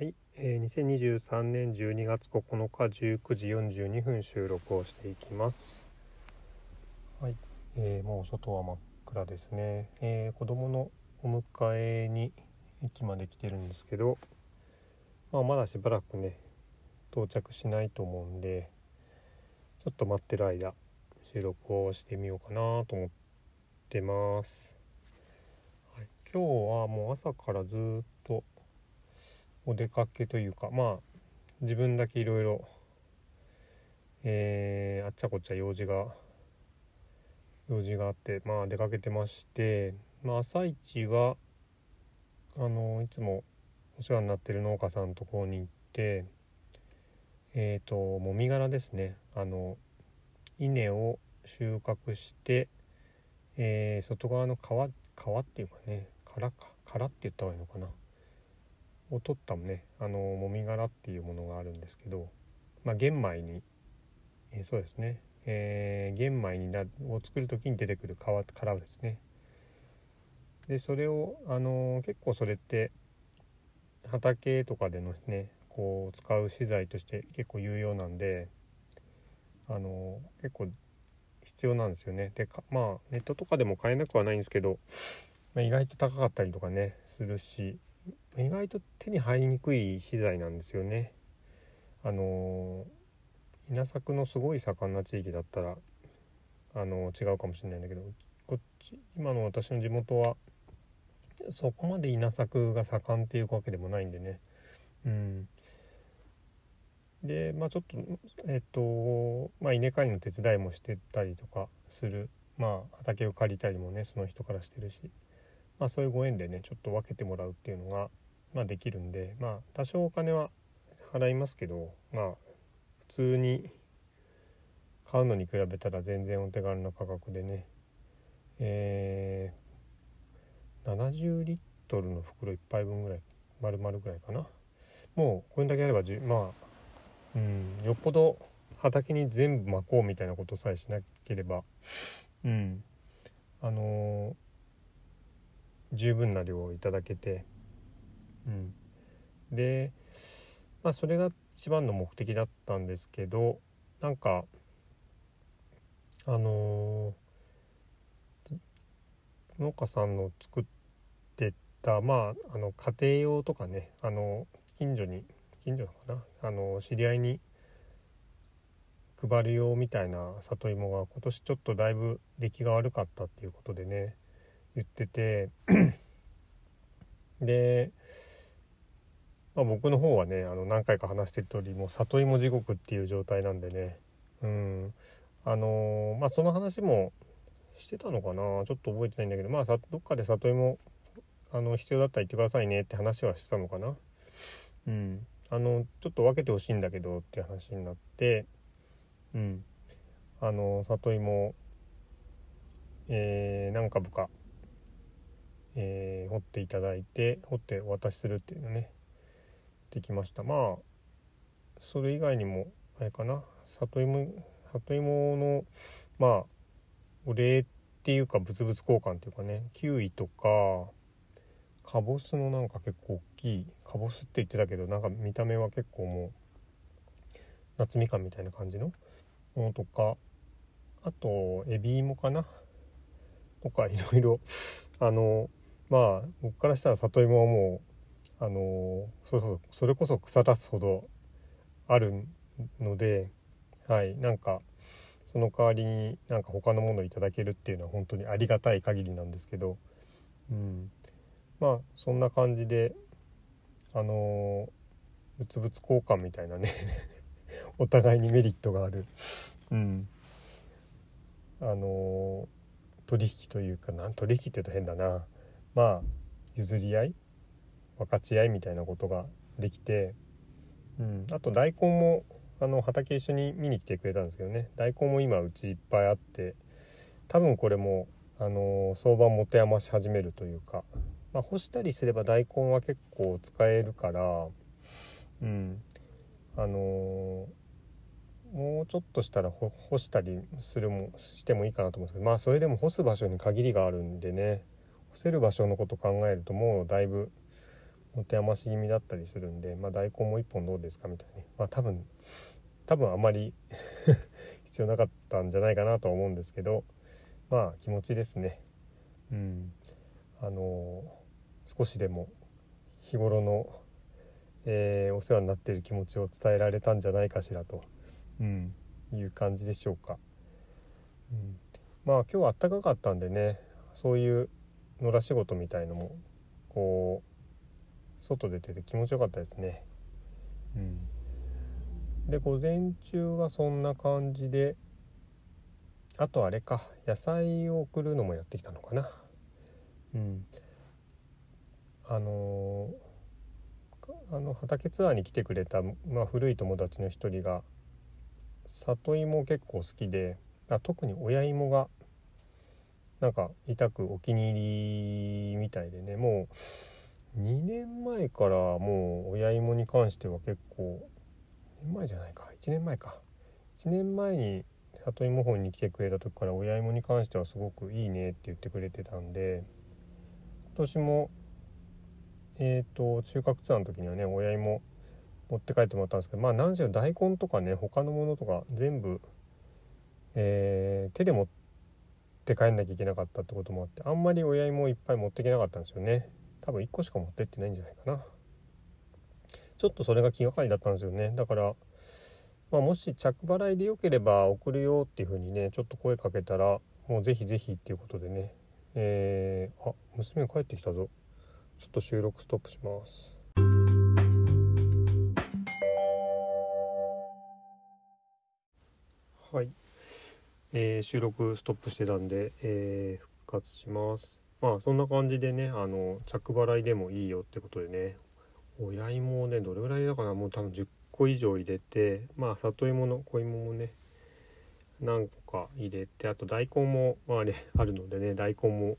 はい、えー、2023年12月9日19時42分収録をしていきます。はい、えー、もう外は真っ暗ですね。えー、子供のお迎えに駅まで来てるんですけど、まあ、まだしばらくね到着しないと思うんで、ちょっと待ってる間収録をしてみようかなと思ってます。はい、今日はもう朝からずっとお出かけというかまあ自分だけいろいろえーあっちゃこっちゃ用事が用事があってまあ出かけてまして、まあ、朝一はあのいつもお世話になってる農家さんのところに行ってえっ、ともみ殻ですね。あの稲を収穫して、えー外側の皮皮っていうかね殻か殻って言った方がいいのかな。を取ったねあのもみ殻っていうものがあるんですけど、まあ、玄米に、えーそうですね、えー玄米になを作る時に出てくる皮殻ですね。でそれをあの結構それって畑とかでのねこう使う資材として結構有用なんであの結構必要なんですよね。でまあネットとかでも買えなくはないんですけど、まあ、意外と高かったりとかねするし意外と手に入りにくい資材なんですよね。あの稲作のすごい盛んな地域だったらあの違うかもしれないんだけどこっち今の私の地元はそこまで稲作が盛んっていうわけでもないんでね。うん、でまあちょっとえっとまあ稲刈りの手伝いもしてたりとかするまあ畑を借りたりもねその人からしてるしまあそういうご縁でねちょっと分けてもらうっていうのが、まあ、できるんでまあ多少お金は払いますけどまあ普通に買うのに比べたら全然お手軽な価格でねえー、70リットルの袋1杯分ぐらい丸々ぐらいかな。もうこれだけあればじまあうんよっぽど畑に全部巻こうみたいなことさえしなければうん。あのー十分な量をいただけて、うん、で、まあ、それが一番の目的だったんですけどなんかあのー農家さんの作ってたまああの家庭用とかねあの近所に近所かなあの知り合いに配る用みたいな里芋が今年ちょっとだいぶ出来が悪かったっていうことでね言ってて。で、まあ、僕の方はねあの何回か話してる通りもう里芋地獄っていう状態なんでね。うん。あのまあその話もしてたのかな？ちょっと覚えてないんだけど。まあさどっかで里芋あの必要だったら言ってくださいねって話はしてたのかな？うん。あのちょっと分けてほしいんだけどって話になって。うん。あの里芋えー、何株かえー掘っていただいて掘ってお渡しするっていうのね。できました。まあそれ以外にもあれかな。里芋里芋のまあお礼っていうか物々交換っていうかね。キウイとかカボスのなんか結構大きい。カボスって言ってたけどなんか見た目は結構もう夏みかんみたいな感じのものとか。あとエビ芋かな。とかいろいろ。あのまあ僕からしたら里芋はもうあのそれこそそれこそ腐らすほどあるのではいなんかその代わりになんか他のものをいただけるっていうのは本当にありがたい限りなんですけど、うん、まあそんな感じであの物々交換みたいなね お互いにメリットがある、うん、あの取引というかなん取引って言うと変だな。まあ譲り合い分かち合いみたいなことができて、うん、あと大根もあの畑一緒に見に来てくれたんですけどね。大根も今うちいっぱいあって多分これもあの相場持て余し始めるというか、まあ、干したりすれば大根は結構使えるからうんあのもうちょっとしたら干したりするもしてもいいかなと思うんですけどまあそれでも干す場所に限りがあるんでね。干せる場所のこと考えるともうだいぶ持て余し気味だったりするんで、まあ、大根も1本どうですかみたいなねまあ多分多分あまり 必要なかったんじゃないかなとは思うんですけどまあ気持ちですね。うん。あの少しでも日頃の、えー、お世話になっている気持ちを伝えられたんじゃないかしらと、うん、いう感じでしょうか、うん、まあ今日は暖かかったんでねそういう野良仕事みたいのもこう外出てて気持ちよかったですね。うん、で午前中はそんな感じであとあれか野菜を送るのもやってきたのかな。うん、あのー、あの畑ツアーに来てくれた、まあ、古い友達の一人が里芋結構好きであ特に親芋がなんか痛くお気に入りみたいでね。もう2年前からもう親芋に関しては結構2年前じゃないか。1年前か。1年前に里芋本に来てくれた時から親芋に関してはすごくいいねって言ってくれてたんで今年もえっ、ー、と収穫ツアーの時にはね親芋持って帰ってもらったんですけどまあ何しろ大根とかね他のものとか全部、えー、手で持って帰んなきゃいけなかったってこともあってあんまり親芋いっぱい持っていけなかったんですよね。多分1個しか持ってってないんじゃないかな。ちょっとそれが気がかりだったんですよね。だからまあ、もし着払いでよければ送るよっていう風にねちょっと声かけたらもうぜひぜひっていうことでね。えー、あ娘帰ってきたぞ。ちょっと収録ストップします。はい、えー、収録ストップしてたんで、えー、復活します。まあそんな感じでねあの着払いでもいいよってことでね親芋をねどれぐらいだかなもう多分10個以上入れてまあ里芋の小芋もね何個か入れてあと大根もまあねあるのでね大根も、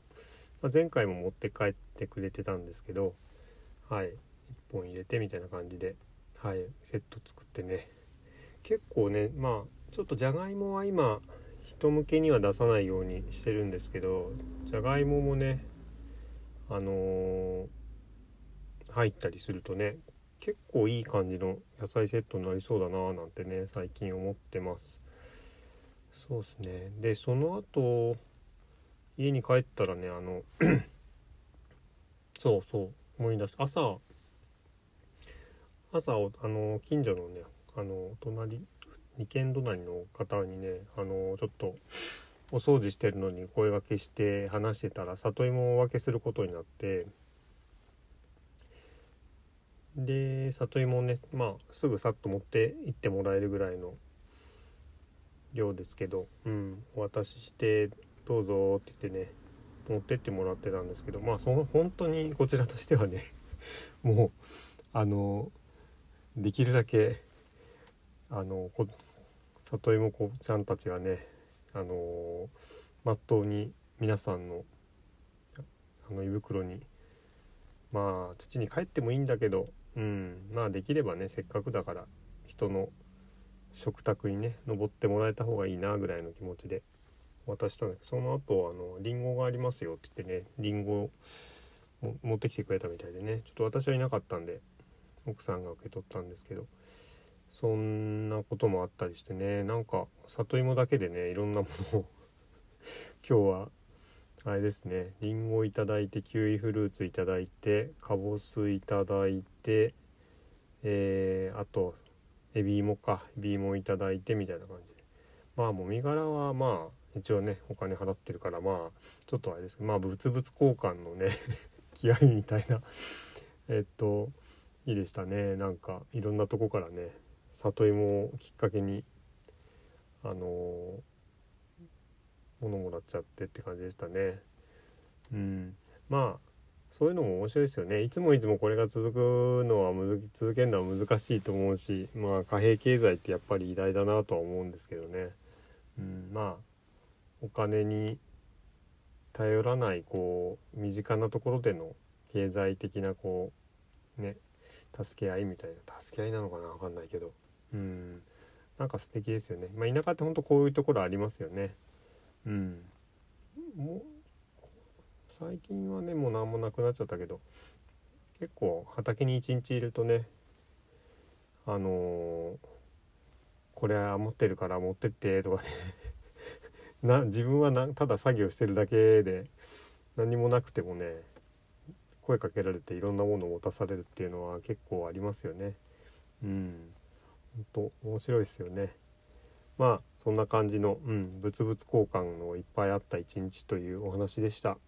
まあ、前回も持って帰ってくれてたんですけどはい1本入れてみたいな感じではいセット作ってね。結構ねまあちょっとじゃがいもは今人向けには出さないようにしてるんですけどじゃがいももねあのー、入ったりするとね結構いい感じの野菜セットになりそうだなーなんてね最近思ってます。そうっすね。でその後家に帰ったらねあの そうそう思い出した朝朝あの近所のねあの隣2軒隣の方にねあのちょっとお掃除してるのに声がけして話してたら里芋をお分けすることになってで里芋をねまあすぐさっと持って行ってもらえるぐらいの量ですけど、うん、お渡しして「どうぞ」って言ってね持ってってもらってたんですけどまあその本当にこちらとしてはね もうあのできるだけあの里芋子ちゃんたちがねあのまっとうに皆さんのあの胃袋にまあ土に帰ってもいいんだけどうんまあできればねせっかくだから人の食卓にね登ってもらえた方がいいなぐらいの気持ちで渡したんだけどその後あのリンゴがありますよって言ってねリンゴを持ってきてくれたみたいでねちょっと私はいなかったんで奥さんが受け取ったんですけどそんなこともあったりしてね。なんか里芋だけでねいろんなものを 今日はあれですね。りんごいただいてキウイフルーツいただいてかぼすいただいてえー、あとエビ芋かエビ芋いただいてみたいな感じで。まあもみ殻はまあ一応ねお金払ってるからまあちょっとあれですけどまあ物々交換のね 気合みたいなえっといいでしたね。なんかいろんなとこからね里芋をきっかけにあのー、物もらっちゃってって感じでしたね。うん。まあそういうのも面白いですよね。いつもいつもこれが続くのは続けるのは難しいと思うしまあ貨幣経済ってやっぱり偉大だなとは思うんですけどね。うんまあお金に頼らないこう身近なところでの経済的なこうね助け合いみたいな助け合いなのかな分かんないけど。うん。なんか素敵ですよね。まあ田舎ってほんとこういうところありますよね。うん。もう最近はねもう何もなくなっちゃったけど結構畑に一日いるとねあのーこれ余ってるから持ってってとかね。な自分はなただ作業してるだけで何もなくてもね声かけられていろんなものを持たされるっていうのは結構ありますよね。うん。本当面白いですよね。まあそんな感じの、うん、物々交換のいっぱいあった一日というお話でした。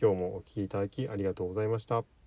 今日もお聴きいただきありがとうございました。